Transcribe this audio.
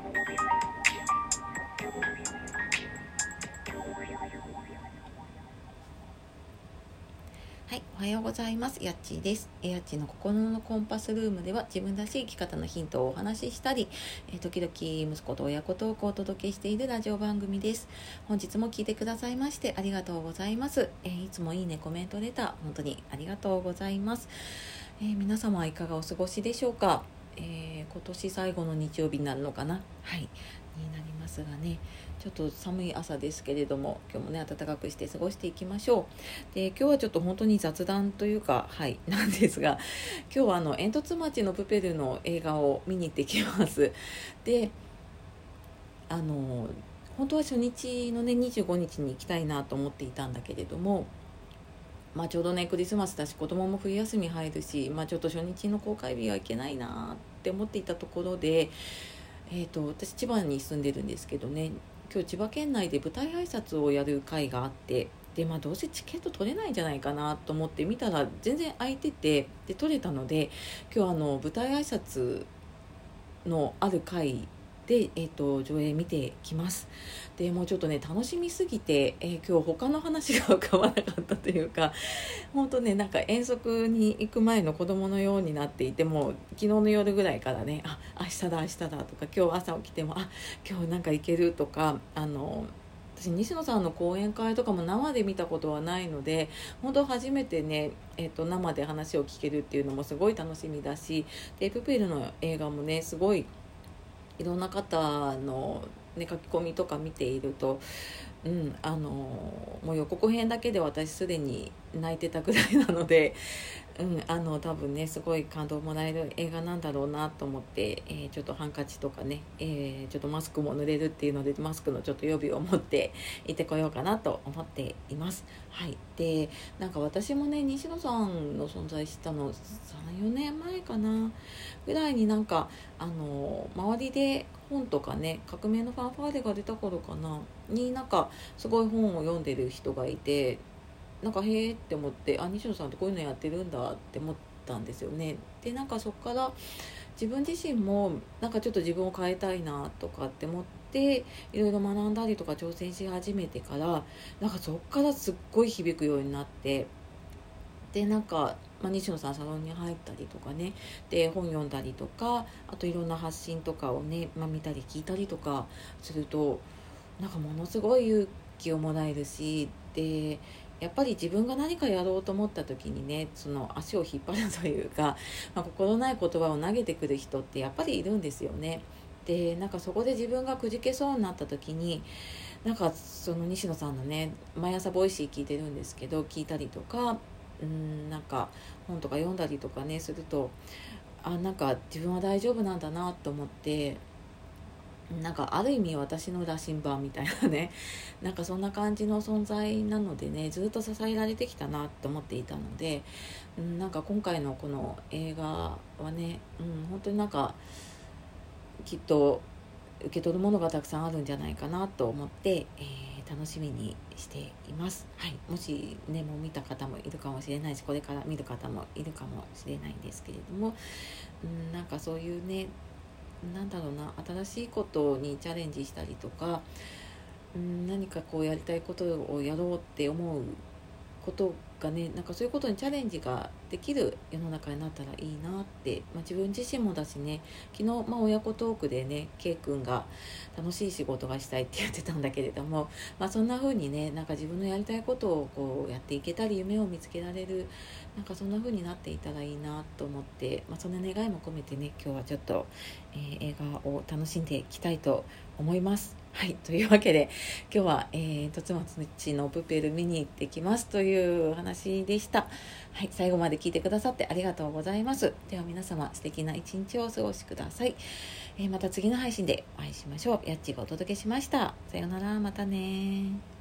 はい、おはようございます。やっちーです。やっちーの心のコンパスルームでは自分らしい生き方のヒントをお話ししたり、えー、時々息子と親子トークをお届けしているラジオ番組です。本日も聞いてくださいましてありがとうございます。えー、いつもいいね、コメントレター、本当にありがとうございます。えー、皆様はいかがお過ごしでしょうか、え今年最後の日曜日になるのかな？はい、になりますがね。ちょっと寒い朝ですけれども今日もね暖かくして過ごしていきましょう。で今日はちょっと本当に雑談というかはい なんですが今日はあの煙突町のプペルの映画を見に行ってきます。であの本当は初日のね25日に行きたいなと思っていたんだけれどもまあ、ちょうどねクリスマスだし子供も冬休み入るし、まあ、ちょっと初日の公開日はいけないなって思っていたところでえーと、私千葉に住んでるんですけどね今日千葉県内で舞台挨拶をやる会があってでまあどうせチケット取れないんじゃないかなと思って見たら全然空いててで取れたので今日あの舞台挨拶のある会で、えーと、上映見てきます。でもうちょっとね楽しみすぎて、えー、今日他の話が浮かばなかったというか本当ねなんか遠足に行く前の子供のようになっていても昨日の夜ぐらいからねあ明日だ明日だとか今日朝起きてもあ今日なんか行けるとかあの私西野さんの講演会とかも生で見たことはないので本当初めてね、えー、と生で話を聞けるっていうのもすごい楽しみだしでプペルの映画もねすごいいろんな方の、ね、書き込みとか見ていると、うん、あのもう予告編だけで私すでに泣いてたぐらいなので、うん、あの多分ねすごい感動もらえる映画なんだろうなと思って、えー、ちょっとハンカチとかね、えー、ちょっとマスクも濡れるっていうのでマスクのちょっと予備を持って行ってこようかなと思っています。はい、でなんか私もね西野さんの存在したの34年前かなぐらいになんかあの周りで本とかね革命のファンファーレが出た頃かなになんかすごい本を読んでる人がいてなんかへえって思ってあ西野さんってこういうのやってるんだって思ったんですよね。でなんかそこから自分自身もなんかちょっと自分を変えたいなとかって思っていろいろ学んだりとか挑戦し始めてからなんかそこからすっごい響くようになってでなんか、まあ、西野さんサロンに入ったりとかねで本読んだりとかあといろんな発信とかをね、まあ、見たり聞いたりとかするとなんかものすごい勇気をもらえるしでやっぱり自分が何かやろうと思った時にねその足を引っ張るというか、まあ、心ない言葉を投げてくる人ってやっぱりいるんですよね。でなんかそこで自分がくじけそうになった時になんかその西野さんのね毎朝 Voicy 聞いてるんですけど聞いたりとかうんなんか本とか読んだりとかねするとあなんか自分は大丈夫なんだなと思ってなんかある意味私の羅針盤みたいなね なんかそんな感じの存在なのでねずっと支えられてきたなと思っていたので、うん、なんか今回のこの映画はね、うん、本当になんかきっと受け取るものがたくさんあるんじゃないかなと思って、えー、楽しみにしています、はい、もしねもう見た方もいるかもしれないしこれから見る方もいるかもしれないんですけれども、うん、なんかそういうねなんだろうな新しいことにチャレンジしたりとかうん何かこうやりたいことをやろうって思うことがねなんかそういうことにチャレンジができる世の中になったらいいなって、まあ、自分自身もだしね昨日、まあ、親子トークでね K 君が楽しい仕事がしたいって言ってたんだけれども、まあ、そんな風にねなんか自分のやりたいことをこうやっていけたり夢を見つけられるなんかそんな風になっていたらいいなと思って、まあ、そんな願いも込めてね今日はちょっと、えー、映画を楽しんでいきたいと思います。はい。というわけで、今日は、えー、とつまつちのプペル見に行ってきますという話でした。はい。最後まで聞いてくださってありがとうございます。では皆様、素敵な一日をお過ごしください。えー、また次の配信でお会いしましょう。やっちがお届けしました。さようなら。またね